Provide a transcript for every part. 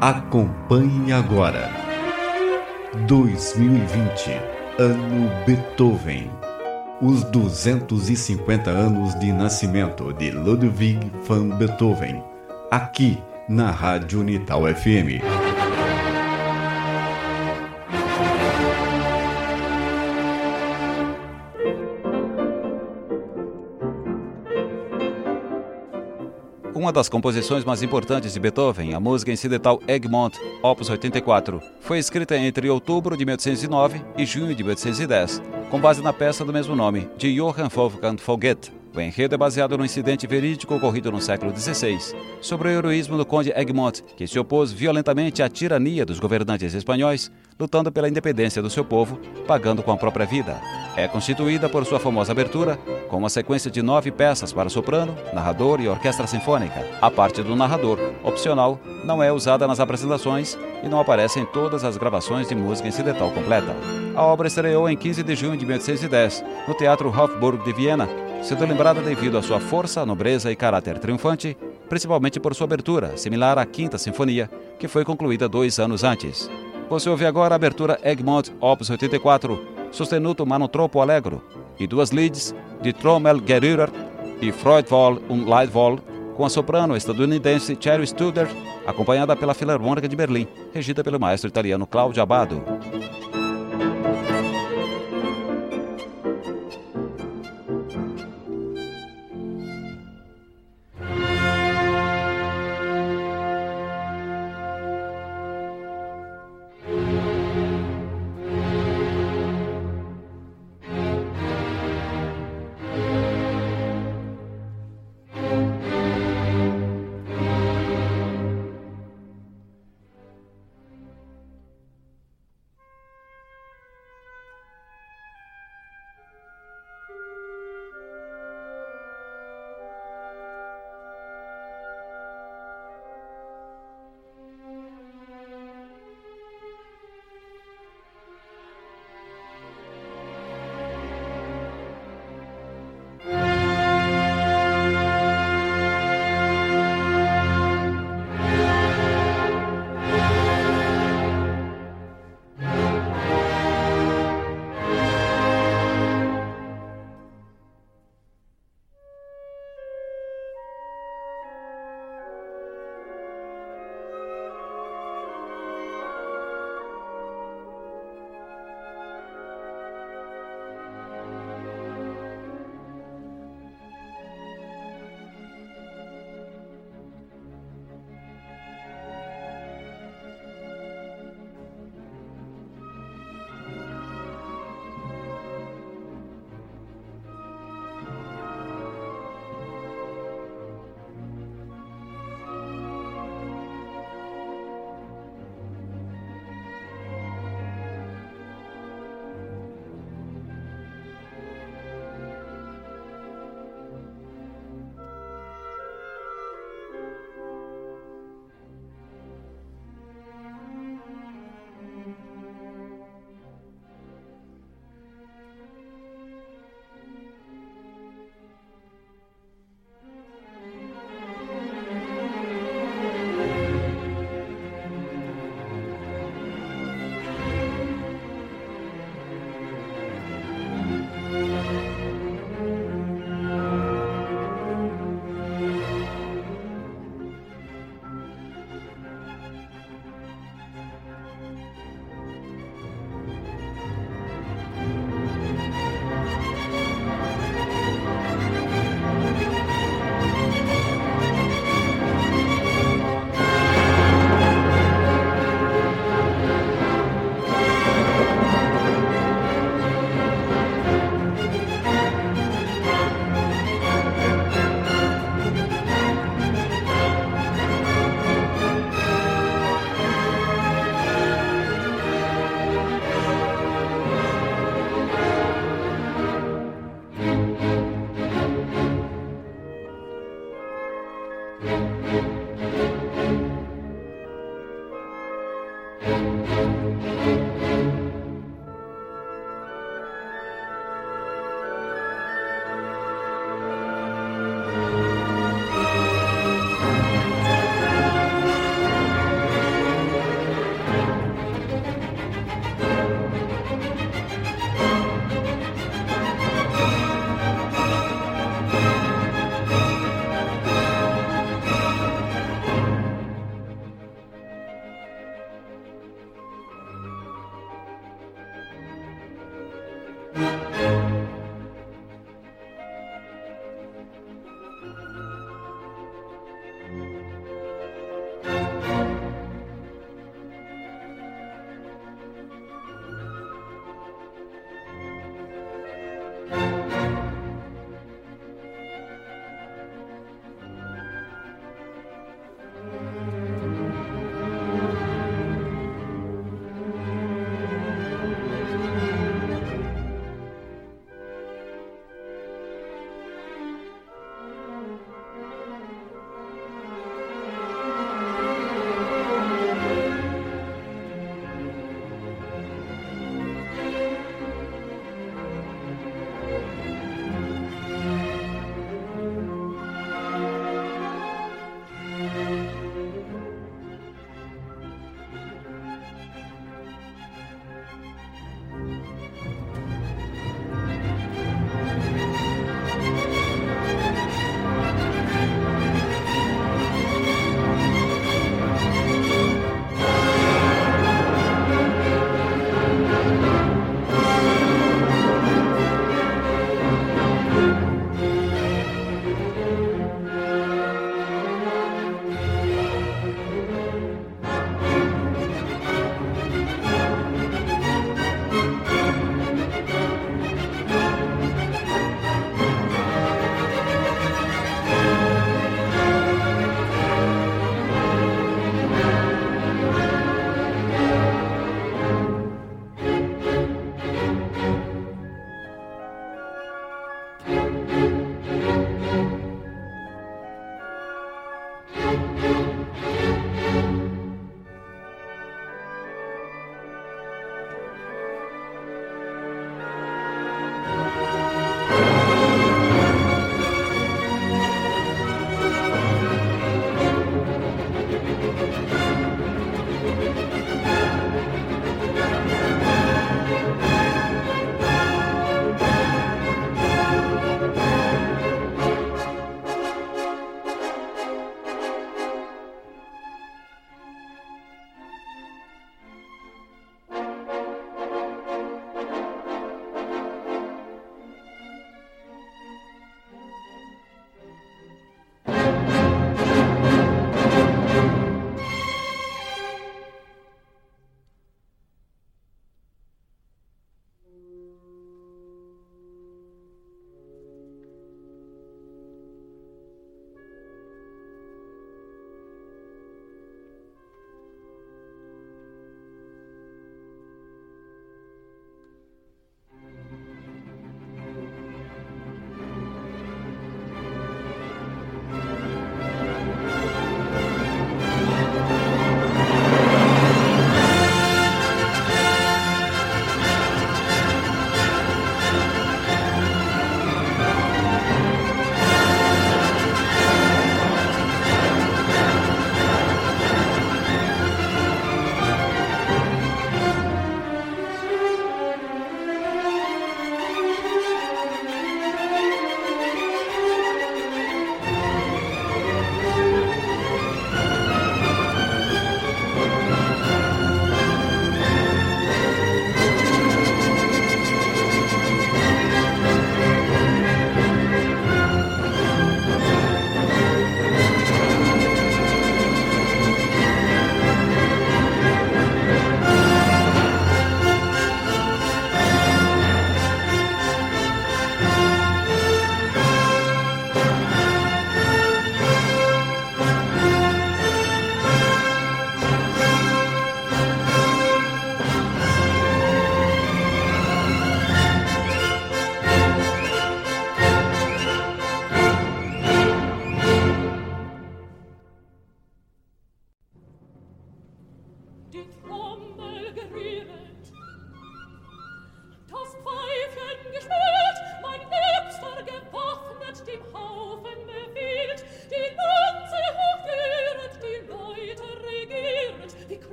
Acompanhe agora. 2020, ano Beethoven. Os 250 anos de nascimento de Ludwig van Beethoven. Aqui na Rádio Unital FM. Uma das composições mais importantes de Beethoven, a música incidental Egmont, Opus 84, foi escrita entre outubro de 1809 e junho de 1810, com base na peça do mesmo nome, de Johann Wolfgang Foget. O enredo é baseado no incidente verídico ocorrido no século XVI, sobre o heroísmo do conde Egmont, que se opôs violentamente à tirania dos governantes espanhóis, lutando pela independência do seu povo, pagando com a própria vida. É constituída por sua famosa abertura, com uma sequência de nove peças para soprano, narrador e orquestra sinfônica. A parte do narrador, opcional, não é usada nas apresentações e não aparece em todas as gravações de música incidental completa. A obra estreou em 15 de junho de 1810, no Teatro Hofburg de Viena, sendo lembrada devido à sua força, nobreza e caráter triunfante, principalmente por sua abertura, similar à Quinta Sinfonia, que foi concluída dois anos antes. Você ouve agora a abertura Egmont Opus 84, sostenuto Manotropo Allegro, e duas leads de Trommel Gerührer e Freudwohl und Leidwohl, com a soprano estadunidense Cherry Studer, acompanhada pela Filarmônica de Berlim, regida pelo maestro italiano Claudio Abbado.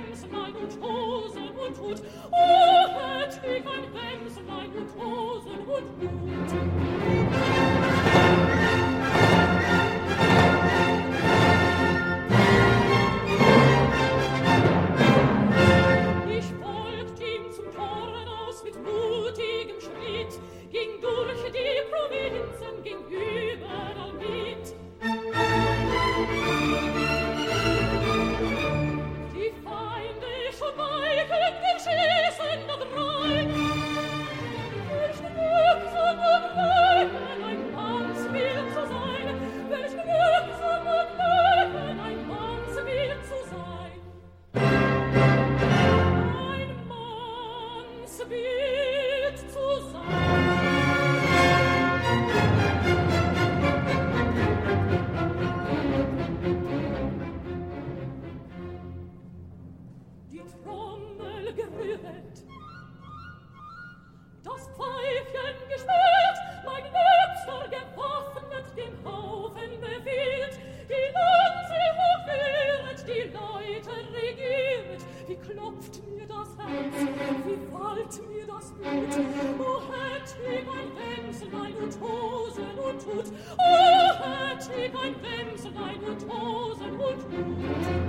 Hemslein und Hosen und Hut, o oh, hätt ich ein Hemslein und Hosen und Hut. Hand, o hätt ich ein Wämslein und Hosen und Hut.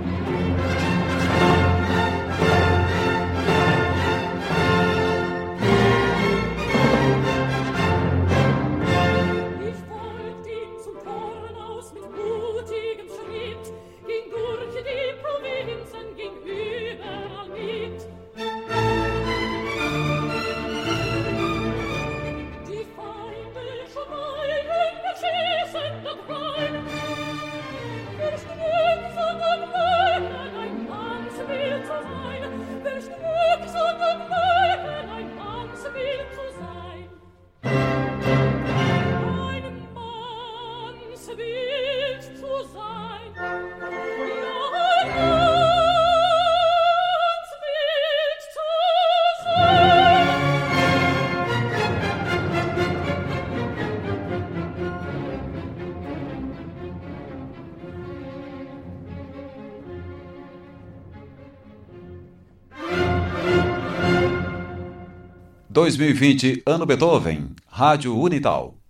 2020 Ano Beethoven, Rádio Unital.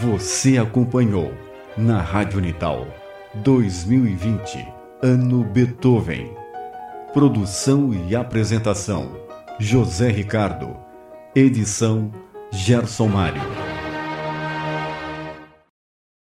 Você acompanhou na Rádio Unital 2020, Ano Beethoven. Produção e apresentação: José Ricardo. Edição: Gerson Mário.